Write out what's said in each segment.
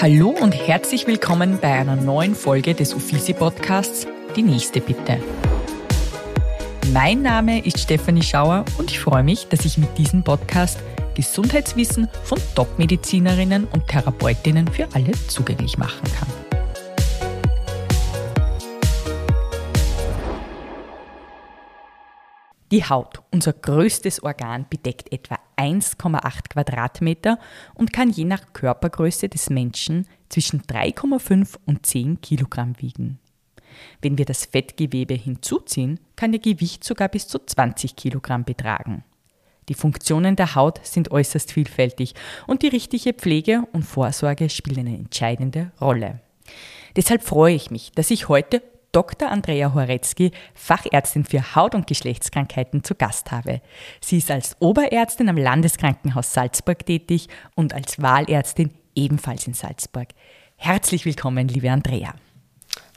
Hallo und herzlich willkommen bei einer neuen Folge des Uffizi Podcasts Die nächste bitte. Mein Name ist Stefanie Schauer und ich freue mich, dass ich mit diesem Podcast Gesundheitswissen von Top-Medizinerinnen und Therapeutinnen für alle zugänglich machen kann. Die Haut, unser größtes Organ, bedeckt etwa 1,8 Quadratmeter und kann je nach Körpergröße des Menschen zwischen 3,5 und 10 Kilogramm wiegen. Wenn wir das Fettgewebe hinzuziehen, kann ihr Gewicht sogar bis zu 20 Kilogramm betragen. Die Funktionen der Haut sind äußerst vielfältig und die richtige Pflege und Vorsorge spielen eine entscheidende Rolle. Deshalb freue ich mich, dass ich heute Dr. Andrea Horetzky, Fachärztin für Haut- und Geschlechtskrankheiten, zu Gast habe. Sie ist als Oberärztin am Landeskrankenhaus Salzburg tätig und als Wahlärztin ebenfalls in Salzburg. Herzlich willkommen, liebe Andrea.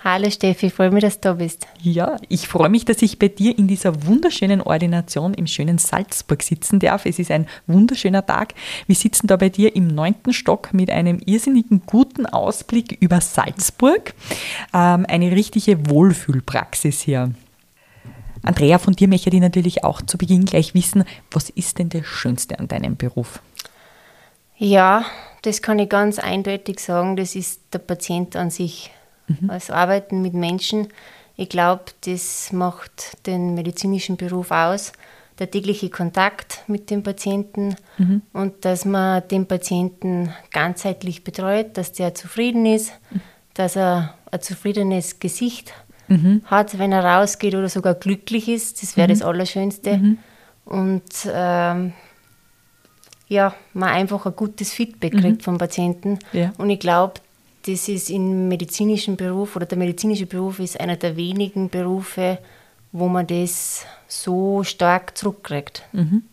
Hallo Steffi, freue mich, dass du da bist. Ja, ich freue mich, dass ich bei dir in dieser wunderschönen Ordination im schönen Salzburg sitzen darf. Es ist ein wunderschöner Tag. Wir sitzen da bei dir im neunten Stock mit einem irrsinnigen guten Ausblick über Salzburg. Ähm, eine richtige Wohlfühlpraxis hier. Andrea, von dir möchte ich natürlich auch zu Beginn gleich wissen, was ist denn das Schönste an deinem Beruf? Ja, das kann ich ganz eindeutig sagen, das ist der Patient an sich mhm. als Arbeiten mit Menschen. Ich glaube, das macht den medizinischen Beruf aus, der tägliche Kontakt mit dem Patienten mhm. und dass man den Patienten ganzheitlich betreut, dass der zufrieden ist, mhm. dass er ein zufriedenes Gesicht mhm. hat, wenn er rausgeht oder sogar glücklich ist. Das wäre das mhm. Allerschönste. Mhm. Und ähm, ja, man einfach ein gutes Feedback kriegt vom Patienten. Ja. Und ich glaube, das ist im medizinischen Beruf oder der medizinische Beruf ist einer der wenigen Berufe, wo man das so stark zurückkriegt. Mhm.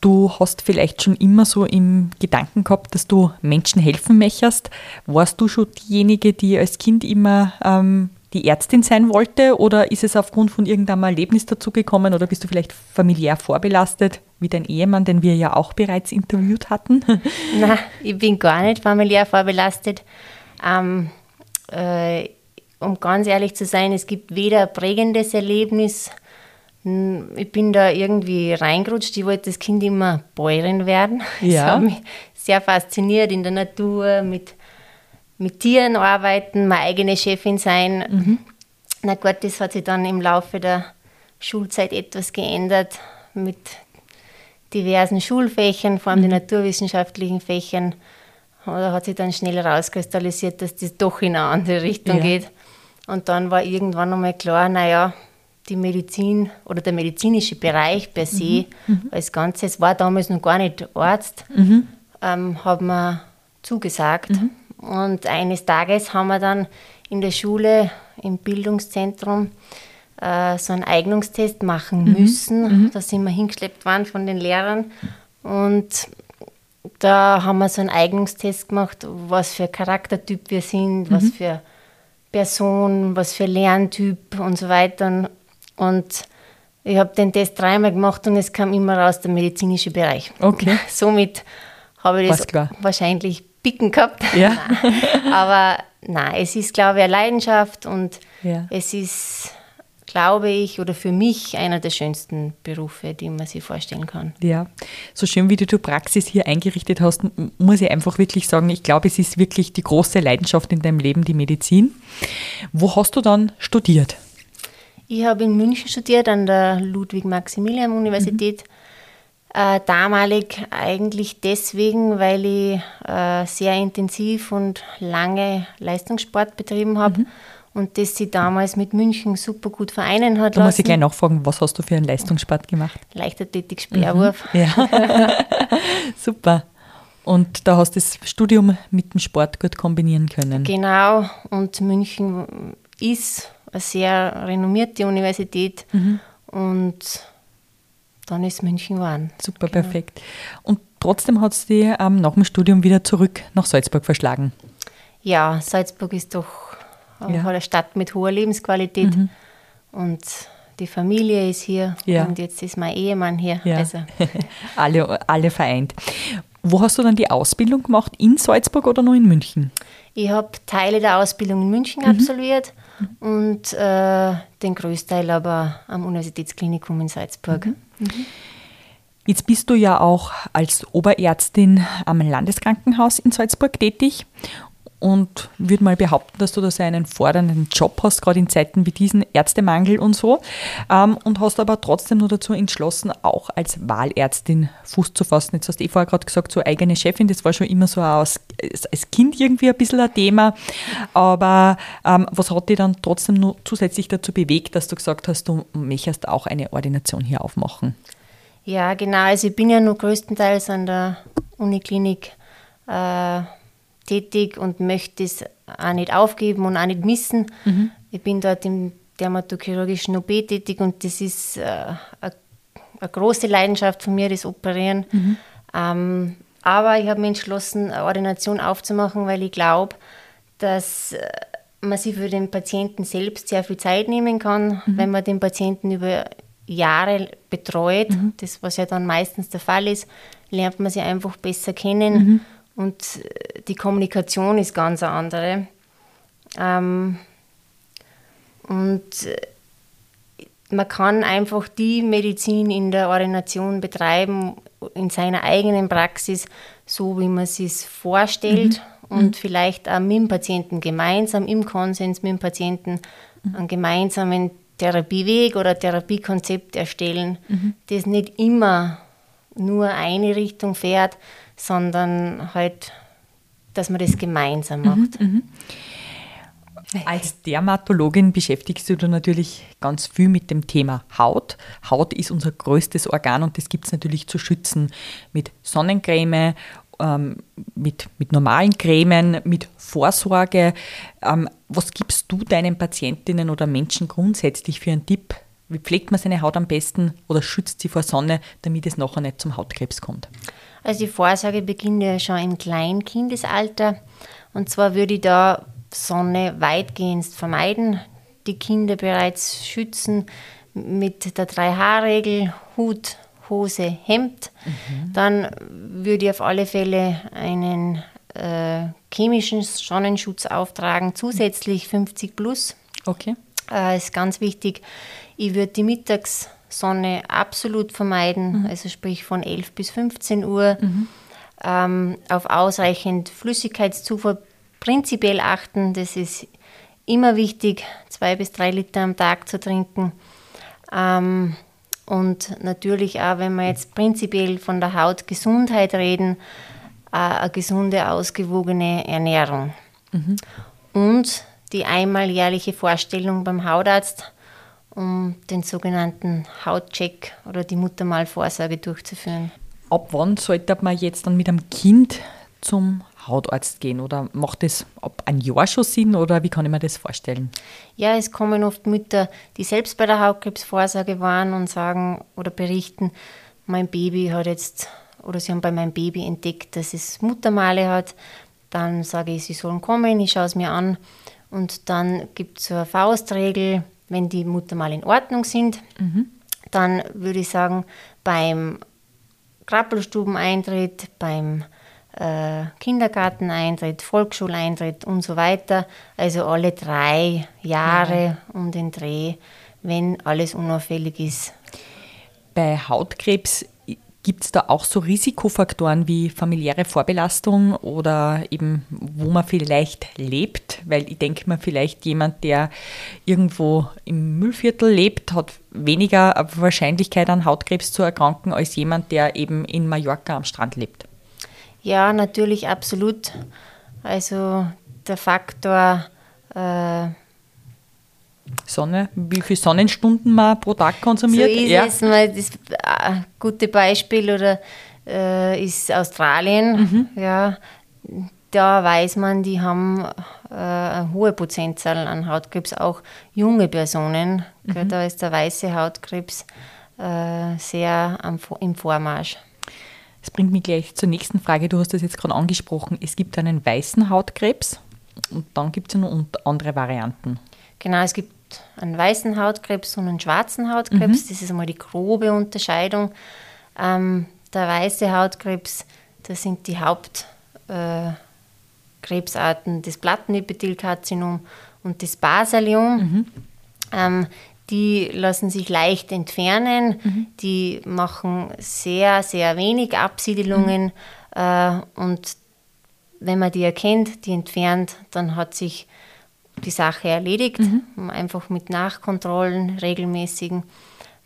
Du hast vielleicht schon immer so im Gedanken gehabt, dass du Menschen helfen möchtest. Warst du schon diejenige, die als Kind immer ähm, die Ärztin sein wollte oder ist es aufgrund von irgendeinem Erlebnis dazugekommen oder bist du vielleicht familiär vorbelastet, wie dein Ehemann, den wir ja auch bereits interviewt hatten? Nein, ich bin gar nicht familiär vorbelastet. Ähm, äh, um ganz ehrlich zu sein, es gibt weder ein prägendes Erlebnis, ich bin da irgendwie reingerutscht. Ich wollte das Kind immer Bäuerin werden. Ja. Das hat mich sehr fasziniert in der Natur, mit mit Tieren arbeiten, meine eigene Chefin sein. Mhm. Na gut, das hat sich dann im Laufe der Schulzeit etwas geändert mit diversen Schulfächern, vor allem mhm. die naturwissenschaftlichen Fächern. Da hat sich dann schnell herauskristallisiert, dass das doch in eine andere Richtung ja. geht. Und dann war irgendwann einmal klar, naja, die Medizin oder der medizinische Bereich per se mhm. mhm. als Ganzes war damals noch gar nicht Arzt, mhm. ähm, hat mir zugesagt. Mhm. Und eines Tages haben wir dann in der Schule, im Bildungszentrum, äh, so einen Eignungstest machen mhm. müssen. Mhm. Da sind wir hingeschleppt worden von den Lehrern. Und da haben wir so einen Eignungstest gemacht, was für Charaktertyp wir sind, mhm. was für Person, was für Lerntyp und so weiter. Und ich habe den Test dreimal gemacht und es kam immer raus der medizinische Bereich. Okay. Somit habe ich das wahrscheinlich Picken gehabt. Ja. Aber nein, es ist, glaube ich, eine Leidenschaft und ja. es ist, glaube ich, oder für mich einer der schönsten Berufe, die man sich vorstellen kann. Ja, so schön wie du die Praxis hier eingerichtet hast, muss ich einfach wirklich sagen, ich glaube, es ist wirklich die große Leidenschaft in deinem Leben, die Medizin. Wo hast du dann studiert? Ich habe in München studiert, an der Ludwig-Maximilian-Universität. Mhm äh, damalig eigentlich deswegen, weil ich äh, sehr intensiv und lange Leistungssport betrieben habe. Mhm. Und das sie damals mit München super gut vereinen hat. Da lassen. muss ich gleich nachfragen, was hast du für einen Leistungssport gemacht? Leichtathletik, Speerwurf. Mhm. Ja. super. Und da hast du das Studium mit dem Sport gut kombinieren können. Genau. Und München ist eine sehr renommierte Universität. Mhm. Und dann ist München geworden. Super, genau. perfekt. Und trotzdem hat es dich ähm, nach dem Studium wieder zurück nach Salzburg verschlagen. Ja, Salzburg ist doch äh, ja. eine Stadt mit hoher Lebensqualität mhm. und die Familie ist hier ja. und jetzt ist mein Ehemann hier. Ja. Also. alle, alle vereint. Wo hast du dann die Ausbildung gemacht? In Salzburg oder nur in München? Ich habe Teile der Ausbildung in München mhm. absolviert und äh, den Größteil aber am Universitätsklinikum in Salzburg. Mhm. Mhm. Jetzt bist du ja auch als Oberärztin am Landeskrankenhaus in Salzburg tätig und würde mal behaupten, dass du da so einen fordernden Job hast, gerade in Zeiten wie diesen, Ärztemangel und so. Ähm, und hast aber trotzdem nur dazu entschlossen, auch als Wahlärztin Fuß zu fassen. Jetzt hast du eh vorher gerade gesagt, so eigene Chefin, das war schon immer so als, als Kind irgendwie ein bisschen ein Thema. Aber ähm, was hat dich dann trotzdem nur zusätzlich dazu bewegt, dass du gesagt hast, du möchtest auch eine Ordination hier aufmachen? Ja, genau. Also ich bin ja nur größtenteils an der Uniklinik äh, tätig und möchte es auch nicht aufgeben und auch nicht missen. Mhm. Ich bin dort im dermatochirurgischen OP tätig und das ist äh, eine große Leidenschaft von mir, das Operieren. Mhm. Ähm, aber ich habe mich entschlossen, eine Ordination aufzumachen, weil ich glaube, dass äh, man sich für den Patienten selbst sehr viel Zeit nehmen kann, mhm. wenn man den Patienten über Jahre betreut. Mhm. Das, was ja dann meistens der Fall ist, lernt man sie einfach besser kennen. Und die Kommunikation ist ganz andere. Ähm, und man kann einfach die Medizin in der Ordination betreiben, in seiner eigenen Praxis, so wie man es sich vorstellt mhm. und mhm. vielleicht auch mit dem Patienten gemeinsam im Konsens mit dem Patienten mhm. einen gemeinsamen Therapieweg oder Therapiekonzept erstellen, mhm. das nicht immer nur eine Richtung fährt, sondern halt, dass man das gemeinsam mhm, macht. Mhm, Als Dermatologin beschäftigst du dich natürlich ganz viel mit dem Thema Haut. Haut ist unser größtes Organ und das gibt es natürlich zu schützen mit Sonnencreme, ähm, mit, mit normalen Cremen, mit Vorsorge. Ähm, was gibst du deinen Patientinnen oder Menschen grundsätzlich für einen Tipp? Wie pflegt man seine Haut am besten oder schützt sie vor Sonne, damit es nachher nicht zum Hautkrebs kommt? Also die Vorsorge beginnt ja schon im Kleinkindesalter. Und zwar würde ich da Sonne weitgehend vermeiden, die Kinder bereits schützen mit der Drei-H-Regel, Hut, Hose, Hemd. Mhm. Dann würde ich auf alle Fälle einen äh, chemischen Sonnenschutz auftragen, zusätzlich 50 plus. Okay. Äh, ist ganz wichtig. Ich würde die Mittags- Sonne absolut vermeiden, mhm. also sprich von 11 bis 15 Uhr. Mhm. Ähm, auf ausreichend Flüssigkeitszufuhr prinzipiell achten. Das ist immer wichtig, zwei bis drei Liter am Tag zu trinken. Ähm, und natürlich auch, wenn wir jetzt prinzipiell von der Hautgesundheit reden, äh, eine gesunde, ausgewogene Ernährung. Mhm. Und die einmal jährliche Vorstellung beim Hautarzt um den sogenannten Hautcheck oder die Muttermalvorsorge durchzuführen. Ab wann sollte man jetzt dann mit einem Kind zum Hautarzt gehen oder macht das ab ein Jahr schon Sinn oder wie kann ich mir das vorstellen? Ja, es kommen oft Mütter, die selbst bei der Hautkrebsvorsorge waren und sagen oder berichten, mein Baby hat jetzt oder sie haben bei meinem Baby entdeckt, dass es Muttermale hat. Dann sage ich, sie sollen kommen, ich schaue es mir an und dann gibt es so eine Faustregel, wenn die Mutter mal in Ordnung sind, mhm. dann würde ich sagen, beim Krabbelstubeneintritt, beim äh, Kindergarteneintritt, Volksschuleintritt und so weiter, also alle drei Jahre ja. um den Dreh, wenn alles unauffällig ist. Bei Hautkrebs Gibt es da auch so Risikofaktoren wie familiäre Vorbelastung oder eben, wo man vielleicht lebt? Weil ich denke mal, vielleicht jemand, der irgendwo im Müllviertel lebt, hat weniger Wahrscheinlichkeit an Hautkrebs zu erkranken als jemand, der eben in Mallorca am Strand lebt. Ja, natürlich, absolut. Also der Faktor äh, Sonne, wie viele Sonnenstunden man pro Tag konsumiert. So ist ja. es. Mal das äh, gute Beispiel oder, äh, ist Australien. Mhm. Ja, da weiß man, die haben äh, eine hohe Prozentzahl an Hautkrebs, auch junge Personen. Mhm. Da ist der weiße Hautkrebs äh, sehr am, im Vormarsch. Das bringt mich gleich zur nächsten Frage. Du hast das jetzt gerade angesprochen. Es gibt einen weißen Hautkrebs und dann gibt es ja noch andere Varianten. Genau, es gibt einen weißen Hautkrebs und einen schwarzen Hautkrebs. Mhm. Das ist einmal die grobe Unterscheidung. Ähm, der weiße Hautkrebs Das sind die Hauptkrebsarten, äh, das Plattenepithelkarzinom und das Basaliom. Mhm. Ähm, die lassen sich leicht entfernen, mhm. die machen sehr, sehr wenig Absiedelungen mhm. äh, und wenn man die erkennt, die entfernt, dann hat sich die Sache erledigt, mhm. einfach mit Nachkontrollen, regelmäßigen.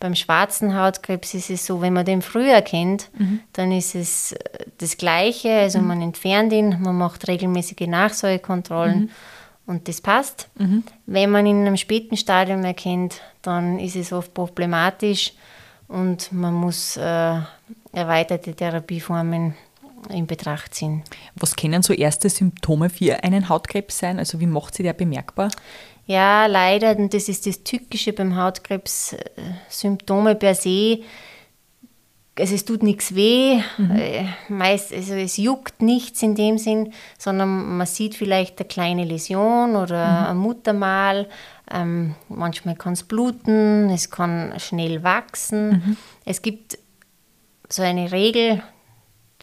Beim schwarzen Hautkrebs ist es so, wenn man den früher kennt, mhm. dann ist es das Gleiche. Also mhm. man entfernt ihn, man macht regelmäßige Nachsorgekontrollen mhm. und das passt. Mhm. Wenn man ihn in einem späten Stadium erkennt, dann ist es oft problematisch und man muss äh, erweiterte Therapieformen in Betracht ziehen. Was können so erste Symptome für einen Hautkrebs sein? Also wie macht sich der bemerkbar? Ja, leider, und das ist das Tückische beim Hautkrebs, äh, Symptome per se. Also es tut nichts weh, mhm. Äh, meist, also es juckt nichts in dem Sinn, sondern man sieht vielleicht eine kleine Läsion oder mhm. ein Muttermal. Ähm, manchmal kann es bluten, es kann schnell wachsen. Mhm. Es gibt so eine Regel,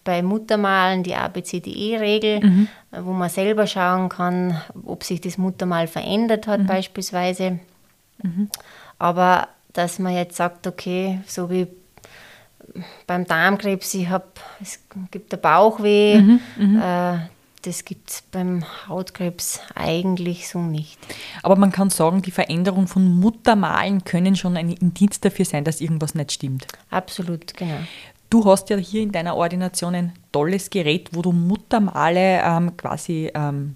bei Muttermalen die ABCDE-Regel, mhm. wo man selber schauen kann, ob sich das Muttermal verändert hat, mhm. beispielsweise. Mhm. Aber dass man jetzt sagt, okay, so wie beim Darmkrebs, ich hab, es gibt der Bauchweh, mhm. Mhm. äh, das gibt es beim Hautkrebs eigentlich so nicht. Aber man kann sagen, die Veränderung von Muttermalen können schon ein Indiz dafür sein, dass irgendwas nicht stimmt. Absolut, genau. Du hast ja hier in deiner Ordination ein tolles Gerät, wo du Muttermale ähm, quasi ähm,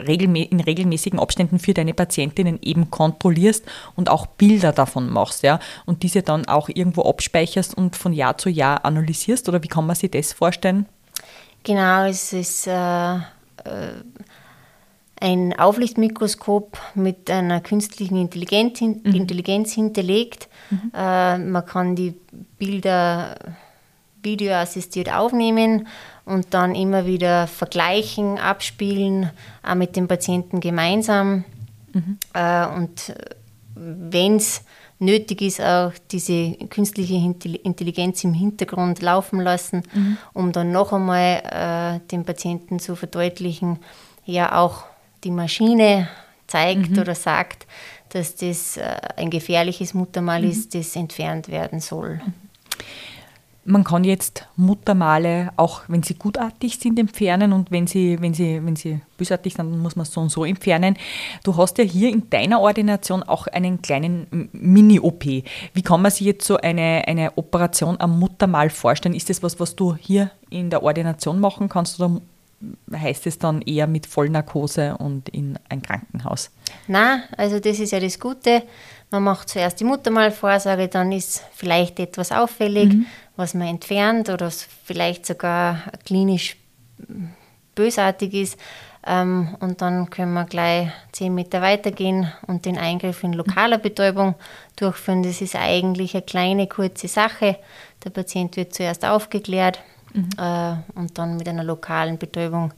in regelmäßigen Abständen für deine Patientinnen eben kontrollierst und auch Bilder davon machst, ja, und diese dann auch irgendwo abspeicherst und von Jahr zu Jahr analysierst, oder wie kann man sich das vorstellen? Genau, es ist äh, äh ein Auflichtmikroskop mit einer künstlichen Intelligenz, mhm. Intelligenz hinterlegt. Mhm. Äh, man kann die Bilder videoassistiert aufnehmen und dann immer wieder vergleichen, abspielen, auch mit dem Patienten gemeinsam. Mhm. Äh, und wenn es nötig ist, auch diese künstliche Intelligenz im Hintergrund laufen lassen, mhm. um dann noch einmal äh, dem Patienten zu verdeutlichen, ja auch die Maschine zeigt mhm. oder sagt, dass das äh, ein gefährliches Muttermal mhm. ist, das entfernt werden soll. Man kann jetzt Muttermale, auch wenn sie gutartig sind, entfernen und wenn sie, wenn sie, wenn sie bösartig sind, dann muss man es so und so entfernen. Du hast ja hier in deiner Ordination auch einen kleinen Mini-OP. Wie kann man sich jetzt so eine, eine Operation am Muttermal vorstellen? Ist das was, was du hier in der Ordination machen kannst oder heißt es dann eher mit Vollnarkose und in ein Krankenhaus? Na, also das ist ja das Gute. Man macht zuerst die Muttermalvorsorge, dann ist vielleicht etwas auffällig, mhm. was man entfernt oder vielleicht sogar klinisch bösartig ist. Ähm, und dann können wir gleich zehn Meter weitergehen und den Eingriff in lokaler Betäubung durchführen. Das ist eigentlich eine kleine, kurze Sache. Der Patient wird zuerst aufgeklärt, mhm. äh, und dann mit einer lokalen Betäubung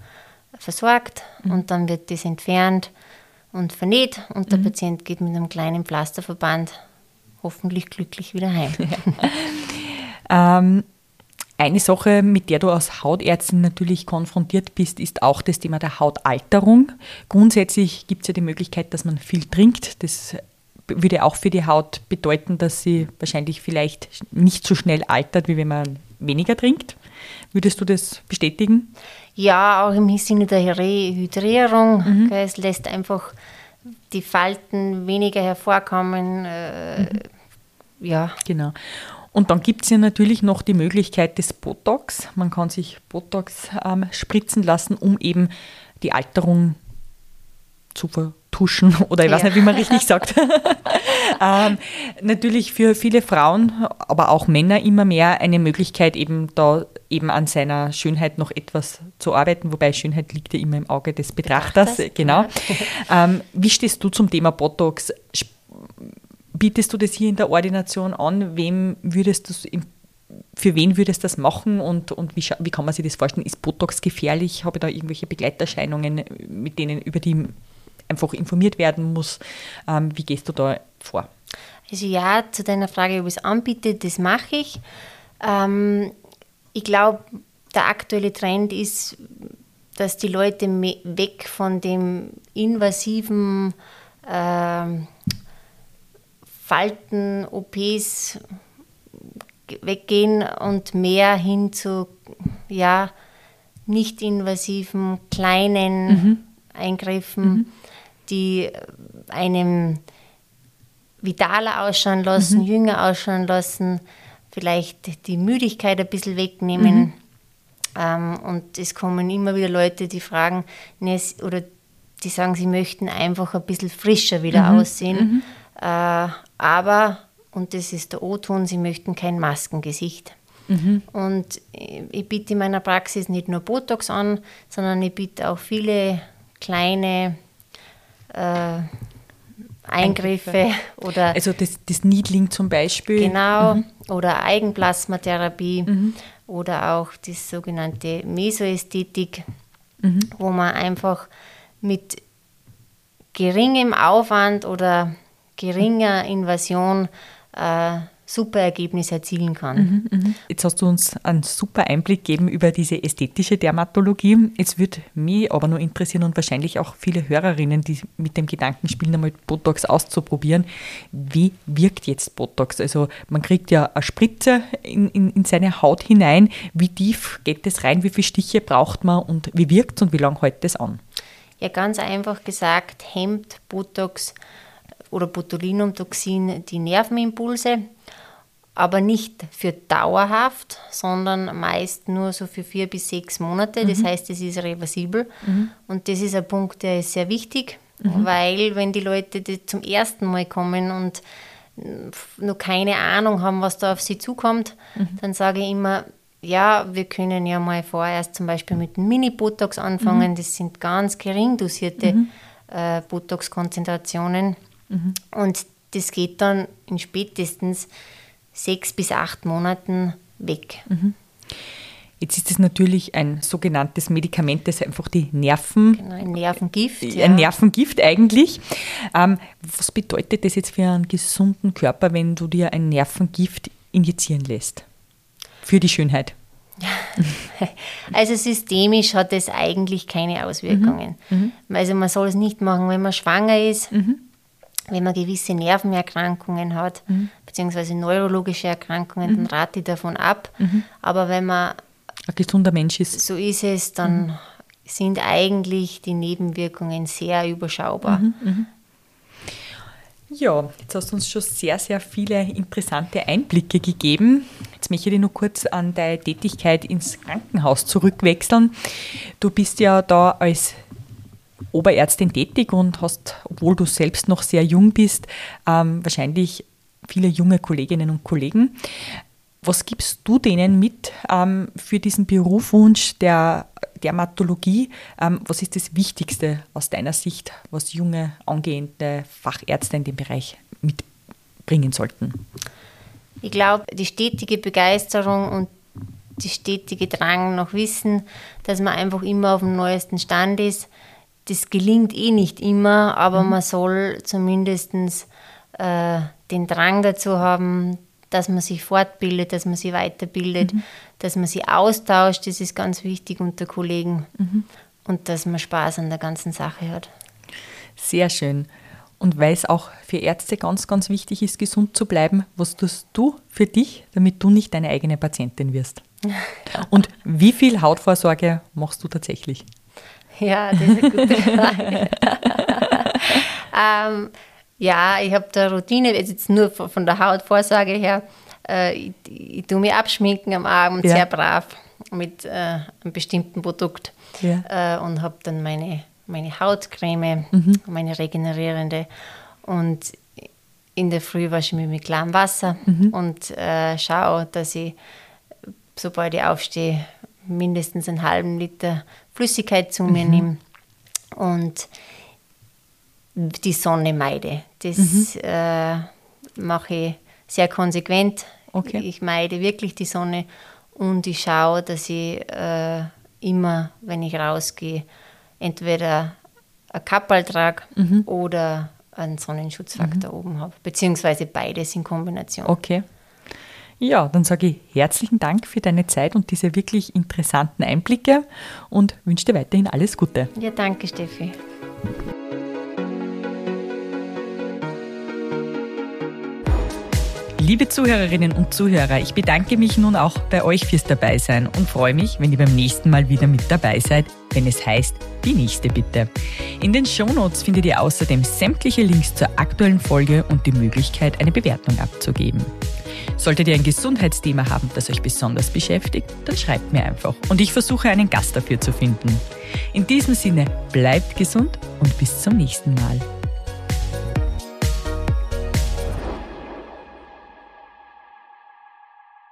versorgt mhm. und dann wird das entfernt und vernäht und der mhm. Patient geht mit einem kleinen Pflasterverband hoffentlich glücklich wieder heim. Ja. ähm, eine Sache, mit der du als Hautärztin natürlich konfrontiert bist, ist auch das Thema der Hautalterung. Grundsätzlich gibt es ja die Möglichkeit, dass man viel trinkt. Das würde auch für die Haut bedeuten, dass sie wahrscheinlich vielleicht nicht so schnell altert, wie wenn man weniger trinkt. Würdest du das bestätigen? Ja, auch im Sinne der Rehydrierung. Mhm. Es lässt einfach die Falten weniger hervorkommen. Äh, mhm. Ja. Genau. Und dann gibt es ja natürlich noch die Möglichkeit des Botox. Man kann sich Botox ähm, spritzen lassen, um eben die Alterung zu vertuschen oder ich weiß ja. nicht, wie man richtig sagt. ähm, natürlich für viele Frauen, aber auch Männer immer mehr eine Möglichkeit, eben da eben an seiner Schönheit noch etwas zu arbeiten, wobei Schönheit liegt ja immer im Auge des Betrachters. Betrachters genau. Ja. Ähm, wie stehst du zum Thema Botox? Bietest du das hier in der Ordination an? Wem würdest du für wen würdest du das machen und, und wie, wie kann man sich das vorstellen? Ist Botox gefährlich? Habe ich da irgendwelche Begleiterscheinungen, mit denen, über die einfach informiert werden muss? Ähm, wie gehst du da vor? Also ja, zu deiner Frage, ob ich es anbiete, das mache ich. Ähm, ich glaube, der aktuelle Trend ist, dass die Leute weg von dem invasiven äh, Falten-OPs weggehen und mehr hin zu ja, nicht invasiven, kleinen mhm. Eingriffen, mhm. die einem vitaler ausschauen lassen, mhm. jünger ausschauen lassen, vielleicht die Müdigkeit ein bisschen wegnehmen. Mhm. Ähm, und es kommen immer wieder Leute, die fragen, ne, oder die sagen, sie möchten einfach ein bisschen frischer wieder mhm. aussehen. Mhm. Äh, aber, und das ist der O-Ton, sie möchten kein Maskengesicht. Mhm. Und ich biete in meiner Praxis nicht nur Botox an, sondern ich biete auch viele kleine äh, Eingriffe oder. Also das, das Needling zum Beispiel. Genau, mhm. oder Eigenplasmatherapie mhm. oder auch die sogenannte Mesoästhetik, mhm. wo man einfach mit geringem Aufwand oder geringer Invasion äh, super Ergebnisse erzielen kann. Mhm, mh. Jetzt hast du uns einen super Einblick gegeben über diese ästhetische Dermatologie. Jetzt würde mich aber nur interessieren und wahrscheinlich auch viele Hörerinnen, die mit dem Gedanken spielen, einmal Botox auszuprobieren. Wie wirkt jetzt Botox? Also man kriegt ja eine Spritze in, in, in seine Haut hinein. Wie tief geht es rein? Wie viele Stiche braucht man und wie wirkt es und wie lange hält es an? Ja, ganz einfach gesagt, hemmt Botox oder Botulinumtoxin die Nervenimpulse aber nicht für dauerhaft, sondern meist nur so für vier bis sechs Monate. Das mhm. heißt, es ist reversibel. Mhm. Und das ist ein Punkt, der ist sehr wichtig, mhm. weil wenn die Leute zum ersten Mal kommen und noch keine Ahnung haben, was da auf sie zukommt, mhm. dann sage ich immer, ja, wir können ja mal vorerst zum Beispiel mit Mini-Botox anfangen. Mhm. Das sind ganz gering dosierte äh, Botox-Konzentrationen. Und das geht dann in spätestens sechs bis acht Monaten weg. Mhm. Jetzt ist es natürlich ein sogenanntes Medikament, das einfach die Nerven. Genau, ein Nervengift. Äh, ein Nervengift eigentlich. Ähm, was bedeutet das jetzt für einen gesunden Körper, wenn du dir ein Nervengift injizieren lässt? Für die Schönheit. Also systemisch hat es eigentlich keine Auswirkungen. Mhm. Mhm. Also man soll es nicht machen, wenn man schwanger ist. Mhm wenn man gewisse Nervenerkrankungen hat, mhm. beziehungsweise neurologische Erkrankungen, mhm. dann rate ich davon ab. Mhm. Aber wenn man ein gesunder Mensch ist. So ist es, dann mhm. sind eigentlich die Nebenwirkungen sehr überschaubar. Mhm, mhm. Ja, jetzt hast du uns schon sehr, sehr viele interessante Einblicke gegeben. Jetzt möchte ich noch kurz an deine Tätigkeit ins Krankenhaus zurückwechseln. Du bist ja da als Oberärztin tätig und hast, obwohl du selbst noch sehr jung bist, ähm, wahrscheinlich viele junge Kolleginnen und Kollegen. Was gibst du denen mit ähm, für diesen Berufswunsch der Dermatologie? Ähm, was ist das Wichtigste aus deiner Sicht, was junge angehende Fachärzte in dem Bereich mitbringen sollten? Ich glaube, die stetige Begeisterung und die stetige Drang nach Wissen, dass man einfach immer auf dem neuesten Stand ist, das gelingt eh nicht immer, aber mhm. man soll zumindest äh, den Drang dazu haben, dass man sich fortbildet, dass man sich weiterbildet, mhm. dass man sich austauscht, das ist ganz wichtig unter Kollegen mhm. und dass man Spaß an der ganzen Sache hat. Sehr schön. Und weil es auch für Ärzte ganz, ganz wichtig ist, gesund zu bleiben, was tust du für dich, damit du nicht deine eigene Patientin wirst? Und wie viel Hautvorsorge machst du tatsächlich? Ja, das ist eine gute Frage. ähm, ja, ich habe da Routine, jetzt nur von der Hautvorsorge her. Äh, ich, ich tue mich abschminken am Abend, ja. sehr brav, mit äh, einem bestimmten Produkt. Ja. Äh, und habe dann meine, meine Hautcreme, mhm. meine regenerierende. Und in der Früh wasche ich mich mit klarem Wasser mhm. und äh, schaue, dass ich, sobald ich aufstehe, mindestens einen halben Liter Flüssigkeit zu mir mhm. nehme und die Sonne meide. Das mhm. äh, mache ich sehr konsequent. Okay. Ich meide wirklich die Sonne und ich schaue, dass ich äh, immer, wenn ich rausgehe, entweder ein Kappal trage mhm. oder einen Sonnenschutzfaktor mhm. oben habe, beziehungsweise beides in Kombination. Okay. Ja, dann sage ich herzlichen Dank für deine Zeit und diese wirklich interessanten Einblicke und wünsche dir weiterhin alles Gute. Ja, danke, Steffi. Liebe Zuhörerinnen und Zuhörer, ich bedanke mich nun auch bei euch fürs Dabeisein und freue mich, wenn ihr beim nächsten Mal wieder mit dabei seid, wenn es heißt, die nächste bitte. In den Shownotes findet ihr außerdem sämtliche Links zur aktuellen Folge und die Möglichkeit, eine Bewertung abzugeben. Solltet ihr ein Gesundheitsthema haben, das euch besonders beschäftigt, dann schreibt mir einfach und ich versuche einen Gast dafür zu finden. In diesem Sinne, bleibt gesund und bis zum nächsten Mal.